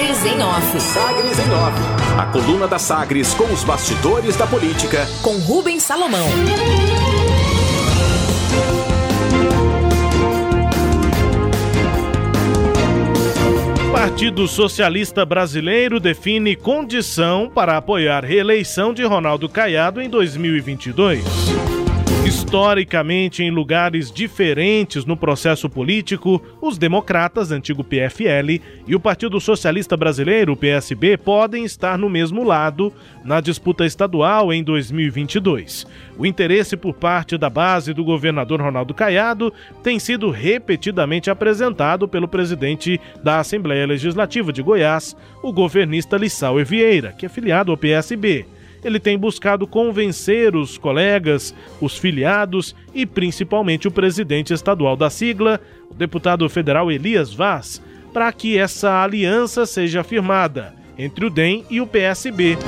Sagres em Off. Sagres em Off. A coluna da Sagres com os bastidores da política. Com Rubens Salomão. Partido Socialista Brasileiro define condição para apoiar reeleição de Ronaldo Caiado em 2022. Historicamente, em lugares diferentes no processo político, os democratas, antigo PFL, e o Partido Socialista Brasileiro, PSB, podem estar no mesmo lado na disputa estadual em 2022. O interesse por parte da base do governador Ronaldo Caiado tem sido repetidamente apresentado pelo presidente da Assembleia Legislativa de Goiás, o governista Lissau Vieira, que é filiado ao PSB ele tem buscado convencer os colegas, os filiados e principalmente o presidente estadual da sigla, o deputado federal Elias Vaz, para que essa aliança seja firmada entre o DEM e o PSB.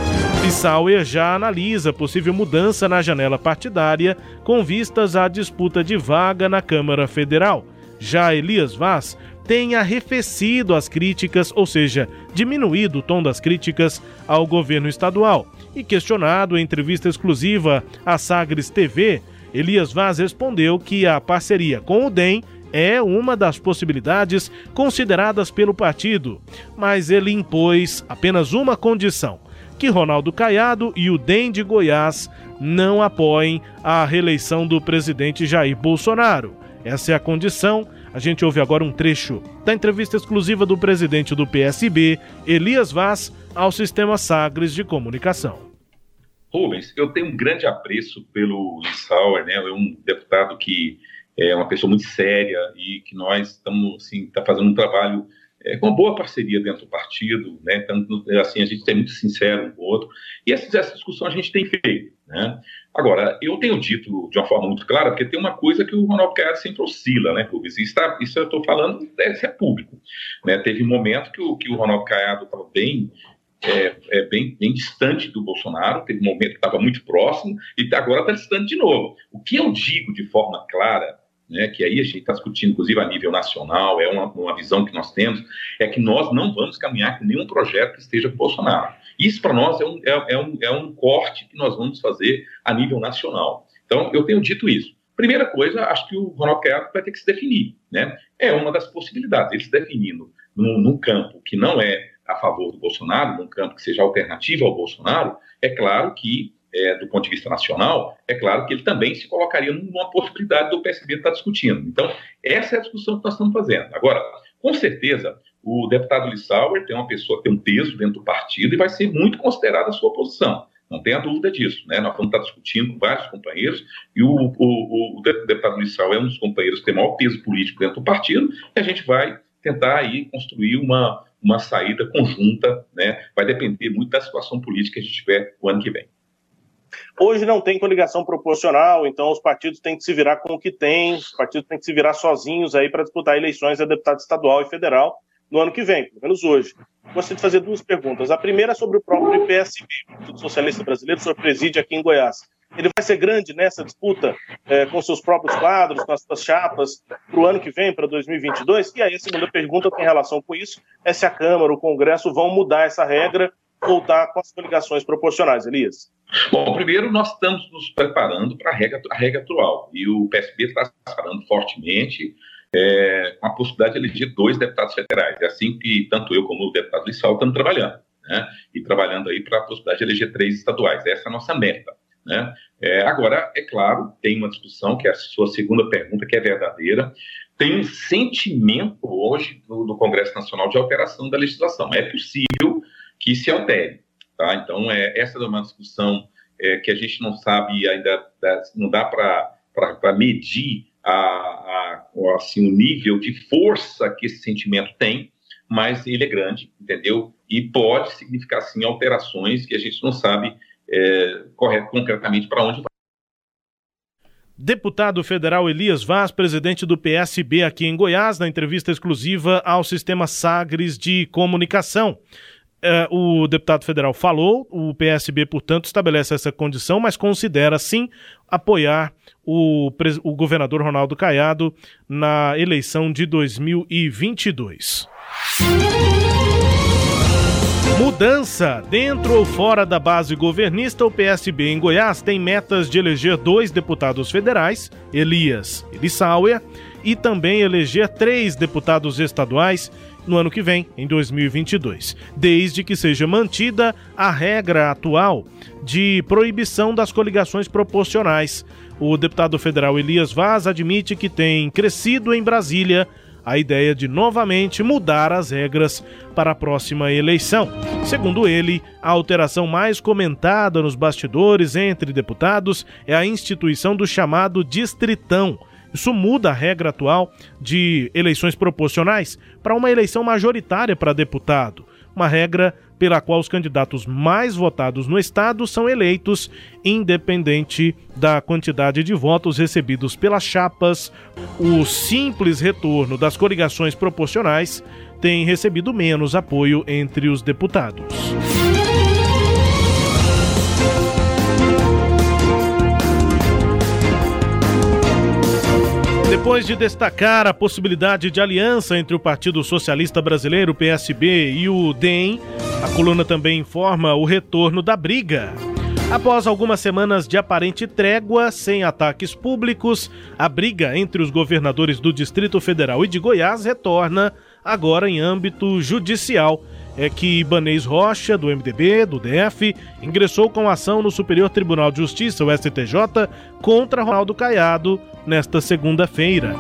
Lissauer já analisa possível mudança na janela partidária com vistas à disputa de vaga na Câmara Federal. Já Elias Vaz tem arrefecido as críticas, ou seja, diminuído o tom das críticas ao governo estadual. E questionado em entrevista exclusiva à Sagres TV, Elias Vaz respondeu que a parceria com o DEM é uma das possibilidades consideradas pelo partido, mas ele impôs apenas uma condição: que Ronaldo Caiado e o DEM de Goiás não apoiem a reeleição do presidente Jair Bolsonaro. Essa é a condição. A gente ouve agora um trecho da entrevista exclusiva do presidente do PSB, Elias Vaz, ao Sistema Sagres de Comunicação. Rubens, eu tenho um grande apreço pelo Lissauer, né? É um deputado que é uma pessoa muito séria e que nós estamos, assim, tá fazendo um trabalho é, com uma boa parceria dentro do partido, né? Então, assim, a gente é muito sincero um com o outro. E essa, essa discussão a gente tem feito, né? Agora, eu tenho dito de uma forma muito clara, porque tem uma coisa que o Ronaldo Caiado sempre oscila, né, Rubens? Isso, isso eu estou falando, deve ser público. Né? Teve um momento que o, que o Ronaldo Caiado estava bem é, é bem, bem, distante do Bolsonaro, teve um momento que estava muito próximo e agora está distante de novo. O que eu digo de forma clara, né, que aí a gente está discutindo, inclusive a nível nacional, é uma, uma, visão que nós temos, é que nós não vamos caminhar com nenhum projeto que esteja com Bolsonaro. Isso para nós é um, é, é, um, é um corte que nós vamos fazer a nível nacional. Então, eu tenho dito isso. Primeira coisa, acho que o Ronaldo Caiado vai ter que se definir. Né? É uma das possibilidades, ele se definindo num, num campo que não é a favor do Bolsonaro, num campo que seja alternativo ao Bolsonaro, é claro que, é, do ponto de vista nacional, é claro que ele também se colocaria numa possibilidade do PSB estar discutindo. Então, essa é a discussão que nós estamos fazendo. Agora, com certeza, o deputado Lissauer tem uma pessoa tem um peso dentro do partido e vai ser muito considerada a sua posição. Não tenha dúvida disso. Né? Nós vamos estar discutindo com vários companheiros e o, o, o deputado Lissauer é um dos companheiros que tem maior peso político dentro do partido e a gente vai tentar aí construir uma, uma saída conjunta, né? Vai depender muito da situação política que a gente tiver o ano que vem. Hoje não tem coligação proporcional, então os partidos têm que se virar com o que tem, os partidos têm que se virar sozinhos aí para disputar eleições a deputado estadual e federal no ano que vem, pelo menos hoje. Gostaria de fazer duas perguntas. A primeira é sobre o próprio PSB, o Partido Socialista Brasileiro, o senhor preside aqui em Goiás ele vai ser grande nessa disputa é, com seus próprios quadros, com as suas chapas, para o ano que vem, para 2022? E aí a segunda pergunta tem relação com isso, é se a Câmara, o Congresso vão mudar essa regra, voltar com as coligações proporcionais, Elias? Bom, primeiro nós estamos nos preparando para a regra, a regra atual, e o PSB está se preparando fortemente é, com a possibilidade de eleger dois deputados federais, é assim que tanto eu como o deputado Lissau estamos trabalhando, né? e trabalhando aí para a possibilidade de eleger três estaduais, essa é a nossa meta. Né? É, agora, é claro, tem uma discussão, que é a sua segunda pergunta, que é verdadeira. Tem um sentimento hoje do, do Congresso Nacional de alteração da legislação. É possível que se altere. Tá? Então, é, essa é uma discussão é, que a gente não sabe ainda, não dá para medir a, a, assim, o nível de força que esse sentimento tem, mas ele é grande, entendeu? E pode significar, sim, alterações que a gente não sabe é, correto concretamente para onde vai. Deputado federal Elias Vaz, presidente do PSB aqui em Goiás, na entrevista exclusiva ao Sistema Sagres de Comunicação. É, o deputado federal falou, o PSB, portanto, estabelece essa condição, mas considera, sim, apoiar o, o governador Ronaldo Caiado na eleição de 2022. Mudança. Dentro ou fora da base governista, o PSB em Goiás tem metas de eleger dois deputados federais, Elias Elissauer, e também eleger três deputados estaduais no ano que vem, em 2022, desde que seja mantida a regra atual de proibição das coligações proporcionais. O deputado federal Elias Vaz admite que tem crescido em Brasília a ideia de novamente mudar as regras para a próxima eleição. Segundo ele, a alteração mais comentada nos bastidores entre deputados é a instituição do chamado distritão. Isso muda a regra atual de eleições proporcionais para uma eleição majoritária para deputado, uma regra pela qual os candidatos mais votados no estado são eleitos, independente da quantidade de votos recebidos pelas chapas. O simples retorno das coligações proporcionais tem recebido menos apoio entre os deputados. Depois de destacar a possibilidade de aliança entre o Partido Socialista Brasileiro, PSB, e o DEM, a coluna também informa o retorno da briga. Após algumas semanas de aparente trégua, sem ataques públicos, a briga entre os governadores do Distrito Federal e de Goiás retorna agora em âmbito judicial é que Ibanês Rocha, do MDB, do DF, ingressou com ação no Superior Tribunal de Justiça, o STJ, contra Ronaldo Caiado nesta segunda-feira.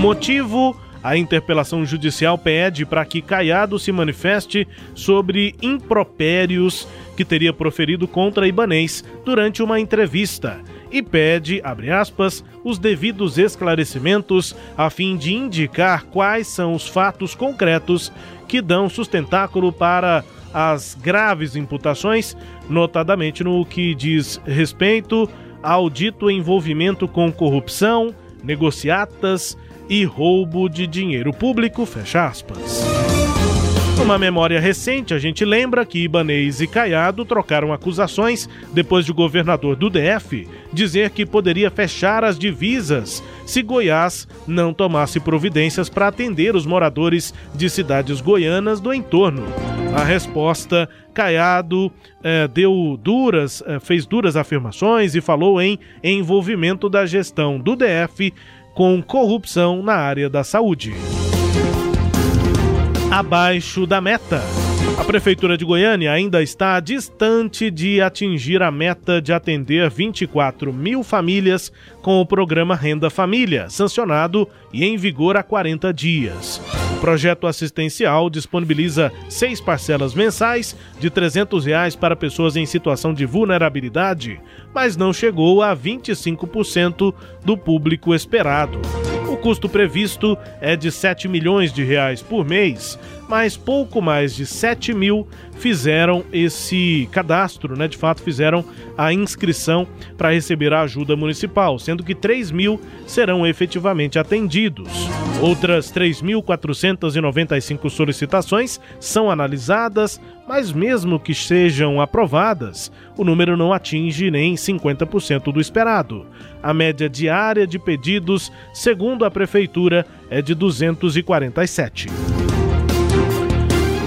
Motivo: a interpelação judicial pede para que Caiado se manifeste sobre impropérios que teria proferido contra Ibanês durante uma entrevista e pede, abre aspas, os devidos esclarecimentos a fim de indicar quais são os fatos concretos que dão sustentáculo para as graves imputações, notadamente no que diz respeito ao dito envolvimento com corrupção, negociatas e roubo de dinheiro público, fecha aspas. Numa memória recente, a gente lembra que Ibanês e Caiado trocaram acusações depois de o governador do DF dizer que poderia fechar as divisas se Goiás não tomasse providências para atender os moradores de cidades goianas do entorno. A resposta, Caiado eh, deu duras, eh, fez duras afirmações e falou em envolvimento da gestão do DF com corrupção na área da saúde abaixo da meta. A Prefeitura de Goiânia ainda está distante de atingir a meta de atender 24 mil famílias com o programa Renda Família, sancionado e em vigor há 40 dias. O projeto assistencial disponibiliza seis parcelas mensais de 300 reais para pessoas em situação de vulnerabilidade, mas não chegou a 25% do público esperado. O custo previsto é de 7 milhões de reais por mês, mas pouco mais de 7 mil fizeram esse cadastro, né? De fato, fizeram a inscrição para receber a ajuda municipal, sendo que 3 mil serão efetivamente atendidos. Outras 3.495 solicitações são analisadas, mas mesmo que sejam aprovadas, o número não atinge nem 50% do esperado. A média diária de pedidos, segundo a Prefeitura, é de 247.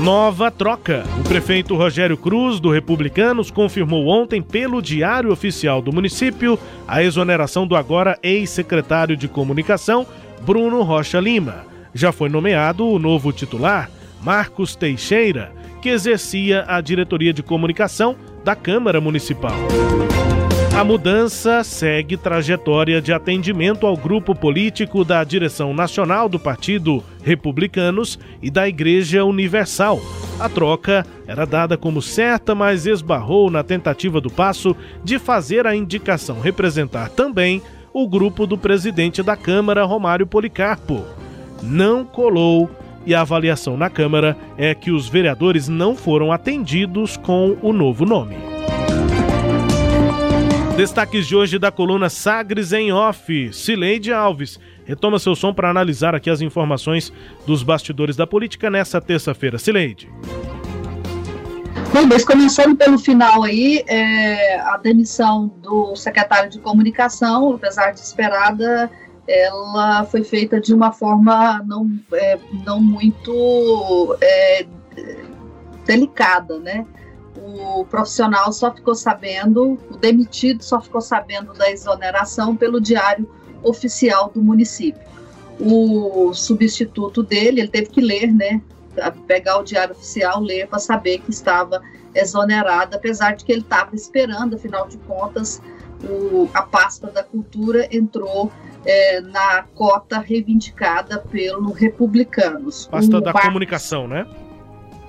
Nova troca. O prefeito Rogério Cruz, do Republicanos, confirmou ontem pelo Diário Oficial do município a exoneração do agora ex-secretário de Comunicação, Bruno Rocha Lima. Já foi nomeado o novo titular, Marcos Teixeira, que exercia a diretoria de comunicação da Câmara Municipal. A mudança segue trajetória de atendimento ao grupo político da direção nacional do Partido Republicanos e da Igreja Universal. A troca era dada como certa, mas esbarrou na tentativa do passo de fazer a indicação representar também o grupo do presidente da Câmara, Romário Policarpo. Não colou e a avaliação na Câmara é que os vereadores não foram atendidos com o novo nome. Destaques de hoje da coluna Sagres em Off. Cileide Alves retoma seu som para analisar aqui as informações dos bastidores da política nessa terça-feira. Cileide. Bom, mas começando pelo final aí, é, a demissão do secretário de comunicação, apesar de esperada, ela foi feita de uma forma não, é, não muito é, delicada, né? O profissional só ficou sabendo, o demitido só ficou sabendo da exoneração pelo diário oficial do município. O substituto dele, ele teve que ler, né? Pegar o diário oficial, ler para saber que estava exonerado, apesar de que ele estava esperando, afinal de contas, o, a pasta da cultura entrou é, na cota reivindicada pelo Republicanos. Pasta o da comunicação, né?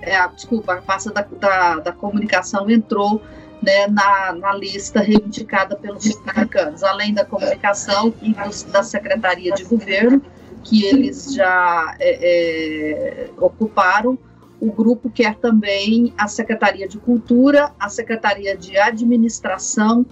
É, desculpa, a pasta da, da, da comunicação entrou né, na, na, lista reivindicada pelos republicanos, além da comunicação e dos, da Secretaria de Governo, que eles já é, é, ocuparam. O grupo quer também a Secretaria de Cultura, a Secretaria de Administração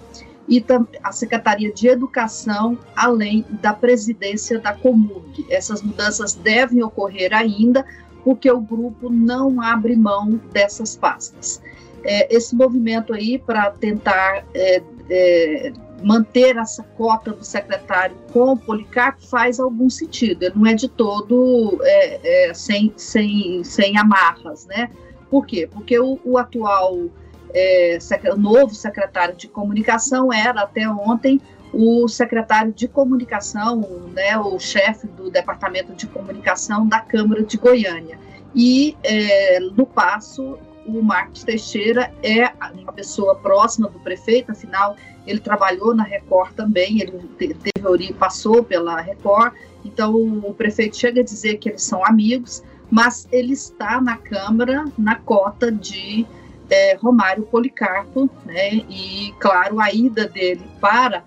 e a Secretaria de Educação, além da presidência da Comurg. Essas mudanças devem ocorrer ainda, porque o grupo não abre mão dessas pastas. É, esse movimento aí para tentar é, é, manter essa cota do secretário com o Policarpo faz algum sentido, ele não é de todo é, é, sem, sem, sem amarras, né? Por quê? Porque o, o atual é, o novo secretário de comunicação era até ontem o secretário de comunicação, né, o chefe do departamento de comunicação da Câmara de Goiânia. E é, no passo, o Marcos Teixeira é uma pessoa próxima do prefeito, afinal, ele trabalhou na Record também, ele teve passou pela Record, então o prefeito chega a dizer que eles são amigos, mas ele está na Câmara na cota de é, Romário Policarpo, né? E, claro, a ida dele para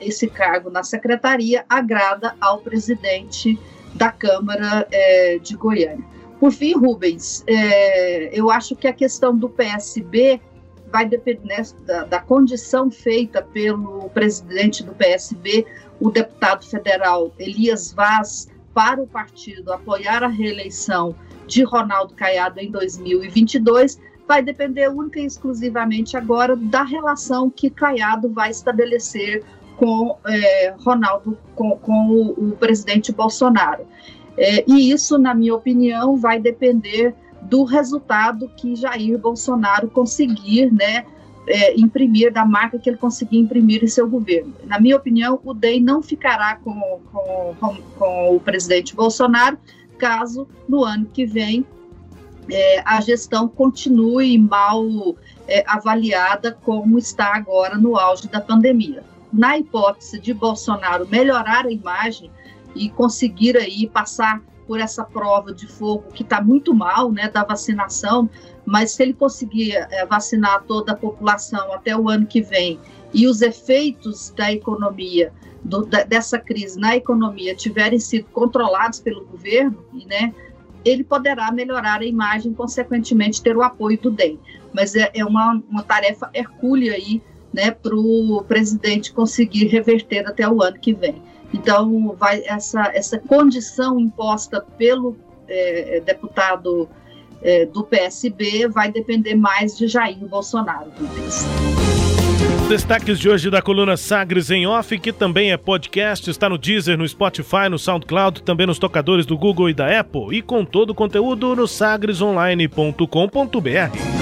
esse cargo na secretaria agrada ao presidente da Câmara é, de Goiânia. Por fim, Rubens, é, eu acho que a questão do PSB vai depender né, da, da, condição feita pelo presidente do PSB, o deputado federal Elias Vaz, para o partido apoiar a reeleição de Ronaldo Caiado em 2022 vai depender única e exclusivamente agora da relação que Caiado vai estabelecer com é, Ronaldo, com, com o, o, presidente Bolsonaro. É, e isso, na minha opinião, vai depender do resultado que Jair Bolsonaro conseguir, né, é, imprimir, da marca que ele conseguir imprimir em seu governo. Na minha opinião, o DEM não ficará com, com, com o presidente Bolsonaro, caso no ano que vem é, a gestão continue mal é, avaliada como está agora no auge da pandemia. Na hipótese de Bolsonaro melhorar a imagem e conseguir aí passar por essa prova de fogo que está muito mal, né, da vacinação, mas se ele conseguir é, vacinar toda a população até o ano que vem e os efeitos da economia do, da, dessa crise na economia tiverem sido controlados pelo governo, né, ele poderá melhorar a imagem, consequentemente ter o apoio do DEM. Mas é, é uma, uma tarefa hercúlea aí, né, para o presidente conseguir reverter até o ano que vem. Então, vai essa, essa condição imposta pelo é, deputado é, do PSB vai depender mais de Jair Bolsonaro. Destaques de hoje da coluna Sagres em Off, que também é podcast, está no Deezer, no Spotify, no SoundCloud, também nos tocadores do Google e da Apple e com todo o conteúdo no sagresonline.com.br.